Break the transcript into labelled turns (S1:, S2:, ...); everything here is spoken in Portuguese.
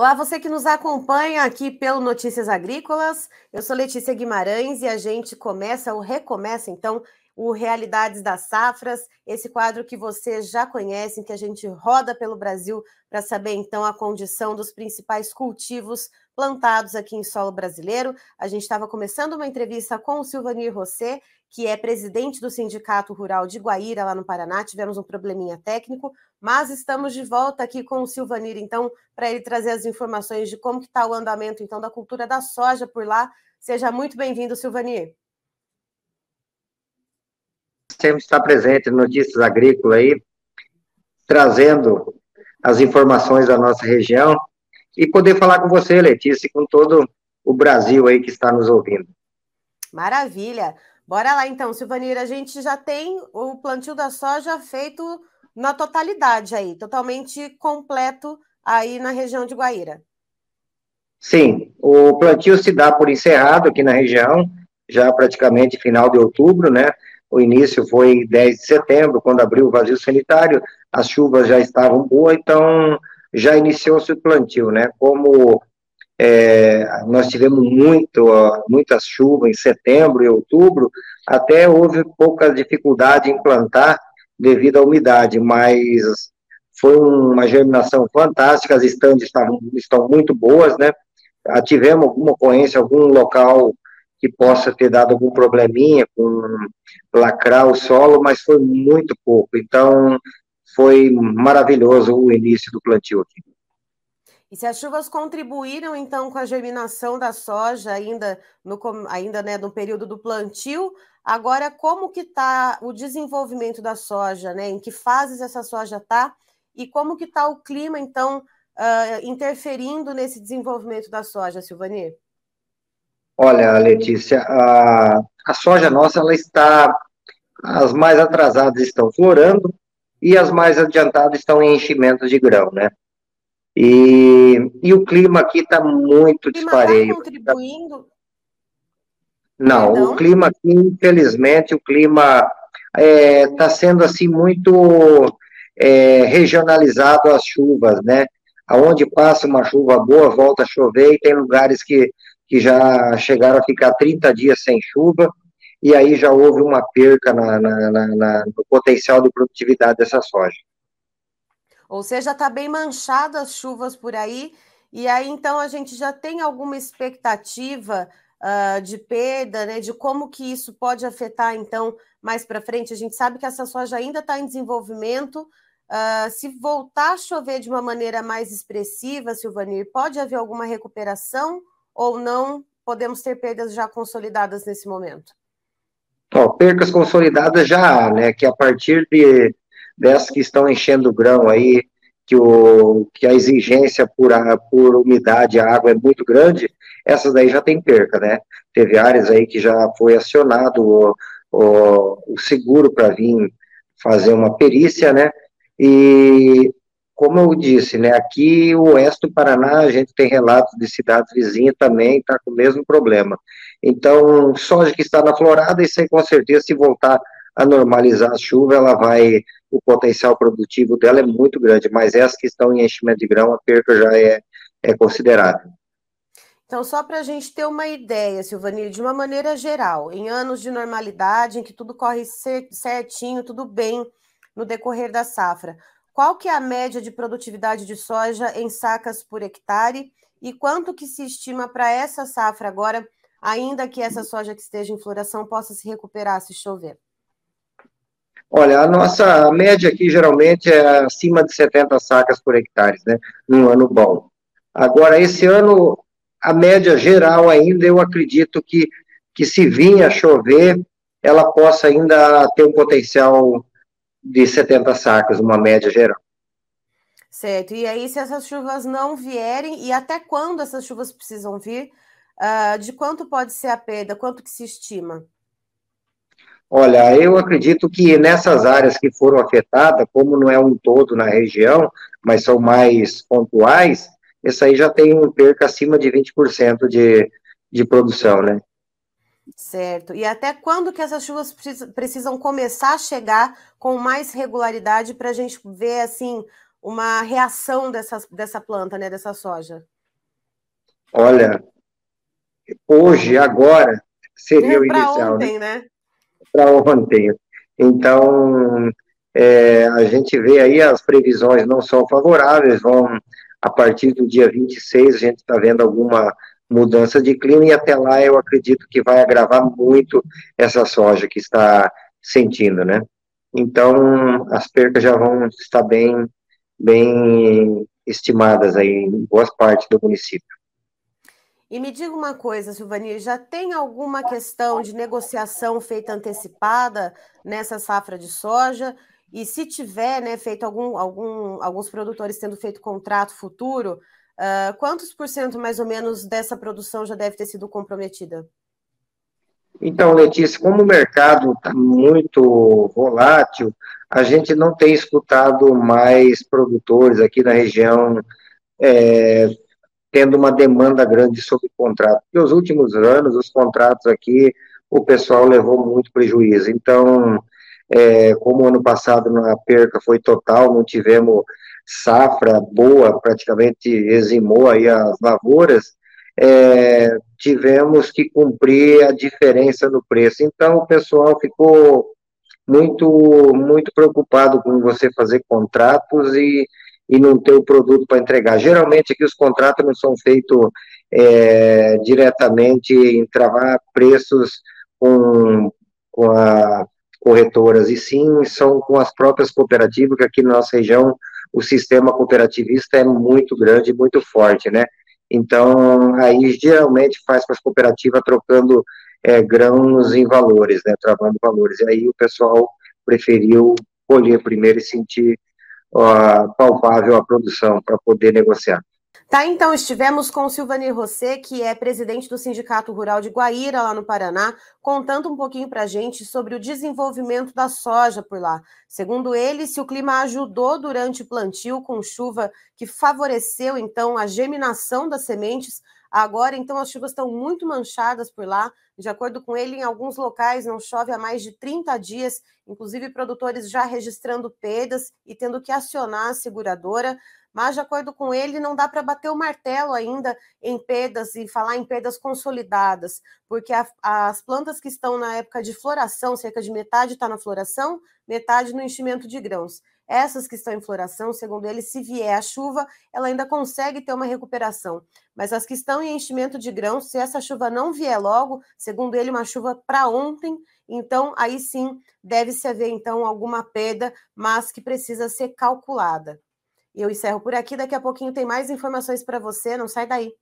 S1: Olá, você que nos acompanha aqui pelo Notícias Agrícolas. Eu sou Letícia Guimarães e a gente começa ou recomeça então o Realidades das Safras, esse quadro que vocês já conhecem, que a gente roda pelo Brasil para saber então a condição dos principais cultivos plantados aqui em solo brasileiro. A gente estava começando uma entrevista com o Silvanir Rosset, que é presidente do Sindicato Rural de Guaíra, lá no Paraná. Tivemos um probleminha técnico, mas estamos de volta aqui com o Silvanir, então, para ele trazer as informações de como está o andamento, então, da cultura da soja por lá. Seja muito bem-vindo, Silvanir.
S2: Sempre está presente no Notícias Agrícolas aí, trazendo as informações da nossa região e poder falar com você, Letícia, e com todo o Brasil aí que está nos ouvindo.
S1: Maravilha! Bora lá então, Silvanir, a gente já tem o plantio da soja feito na totalidade aí, totalmente completo aí na região de Guaíra.
S2: Sim, o plantio se dá por encerrado aqui na região, já praticamente final de outubro, né? O início foi 10 de setembro, quando abriu o vazio sanitário, as chuvas já estavam boas, então já iniciou-se o plantio, né? Como é, nós tivemos muito, muitas chuvas em setembro e outubro, até houve pouca dificuldade em plantar devido à umidade, mas foi uma germinação fantástica, as estandes estão muito boas, né? Ah, tivemos alguma ocorrência, algum local que possa ter dado algum probleminha com lacrar o solo, mas foi muito pouco. Então, foi maravilhoso o início do plantio aqui.
S1: E se as chuvas contribuíram, então, com a germinação da soja ainda no, ainda, né, no período do plantio, agora como que está o desenvolvimento da soja, né? Em que fases essa soja está? E como que está o clima, então, uh, interferindo nesse desenvolvimento da soja, Silvani?
S2: Olha, Letícia, a, a soja nossa, ela está... As mais atrasadas estão florando, e as mais adiantadas estão em enchimentos de grão, né? E, e o clima aqui está muito tá dispareio. Tá contribuindo? Não, Perdão? o clima aqui, infelizmente, o clima está é, tá sendo assim muito é, regionalizado as chuvas, né? Aonde passa uma chuva boa, volta a chover, e tem lugares que, que já chegaram a ficar 30 dias sem chuva, e aí já houve uma perca na, na, na, no potencial de produtividade dessa soja.
S1: Ou seja, está bem manchado as chuvas por aí, e aí então a gente já tem alguma expectativa uh, de perda, né? De como que isso pode afetar então mais para frente. A gente sabe que essa soja ainda está em desenvolvimento. Uh, se voltar a chover de uma maneira mais expressiva, Silvanir, pode haver alguma recuperação ou não? Podemos ter perdas já consolidadas nesse momento?
S2: Ó, percas consolidadas já há, né? Que a partir de dessas que estão enchendo o grão aí, que, o, que a exigência por, a, por umidade e água é muito grande, essas daí já tem perca, né? Teve áreas aí que já foi acionado o, o, o seguro para vir fazer uma perícia, né? E como eu disse, né, aqui o oeste do Paraná, a gente tem relatos de cidades vizinhas também, está com o mesmo problema. Então, soja que está na florada, isso aí com certeza, se voltar a normalizar a chuva, ela vai, o potencial produtivo dela é muito grande, mas essas que estão em enchimento de grão, a perca já é, é considerável.
S1: Então, só para a gente ter uma ideia, Silvanir, de uma maneira geral, em anos de normalidade, em que tudo corre certinho, tudo bem no decorrer da safra, qual que é a média de produtividade de soja em sacas por hectare e quanto que se estima para essa safra agora, ainda que essa soja que esteja em floração possa se recuperar se chover?
S2: Olha, a nossa média aqui geralmente é acima de 70 sacas por hectare, né, num ano bom. Agora, esse ano, a média geral ainda, eu acredito que, que se vir a chover, ela possa ainda ter um potencial de 70 sacas, uma média geral.
S1: Certo. E aí, se essas chuvas não vierem, e até quando essas chuvas precisam vir, uh, de quanto pode ser a perda? Quanto que se estima?
S2: Olha, eu acredito que nessas áreas que foram afetadas, como não é um todo na região, mas são mais pontuais, isso aí já tem um perca acima de 20% de, de produção, né?
S1: Certo. E até quando que essas chuvas precisam começar a chegar com mais regularidade para a gente ver assim uma reação dessa, dessa planta, né, dessa soja?
S2: Olha, hoje, agora, seria é o inicial.
S1: Ontem, né? né?
S2: Para ontem. Então, é, a gente vê aí as previsões não são favoráveis, vão a partir do dia 26 a gente está vendo alguma mudança de clima e até lá eu acredito que vai agravar muito essa soja que está sentindo, né? Então, as percas já vão estar bem, bem estimadas aí em boas partes do município.
S1: E me diga uma coisa, Silvani, já tem alguma questão de negociação feita antecipada nessa safra de soja? E se tiver né, feito algum, algum, alguns produtores tendo feito contrato futuro, uh, quantos por cento mais ou menos dessa produção já deve ter sido comprometida?
S2: Então, Letícia, como o mercado está muito volátil, a gente não tem escutado mais produtores aqui na região é, tendo uma demanda grande sobre contrato. Porque os últimos anos, os contratos aqui, o pessoal levou muito prejuízo. Então, é, como ano passado a perca foi total, não tivemos safra boa, praticamente eximou aí as lavouras, é, tivemos que cumprir a diferença no preço. Então, o pessoal ficou muito, muito preocupado com você fazer contratos e e não ter o produto para entregar. Geralmente aqui os contratos não são feitos é, diretamente em travar preços com, com as corretoras, e sim são com as próprias cooperativas, que aqui na nossa região o sistema cooperativista é muito grande, muito forte, né? Então, aí geralmente faz com as cooperativas trocando é, grãos em valores, né? Travando valores. E aí o pessoal preferiu colher primeiro e sentir palpável a produção para poder negociar.
S1: Tá, então estivemos com o Silvani Rosset, que é presidente do Sindicato Rural de Guaíra, lá no Paraná, contando um pouquinho para a gente sobre o desenvolvimento da soja por lá. Segundo ele, se o clima ajudou durante o plantio com chuva que favoreceu então a germinação das sementes, agora então as chuvas estão muito manchadas por lá. De acordo com ele, em alguns locais não chove há mais de 30 dias, inclusive produtores já registrando perdas e tendo que acionar a seguradora mas de acordo com ele, não dá para bater o martelo ainda em perdas e falar em perdas consolidadas, porque a, as plantas que estão na época de floração, cerca de metade está na floração, metade no enchimento de grãos. Essas que estão em floração, segundo ele, se vier a chuva, ela ainda consegue ter uma recuperação. Mas as que estão em enchimento de grãos, se essa chuva não vier logo, segundo ele, uma chuva para ontem, então aí sim deve-se haver então alguma perda, mas que precisa ser calculada. Eu encerro por aqui, daqui a pouquinho tem mais informações para você, não sai daí.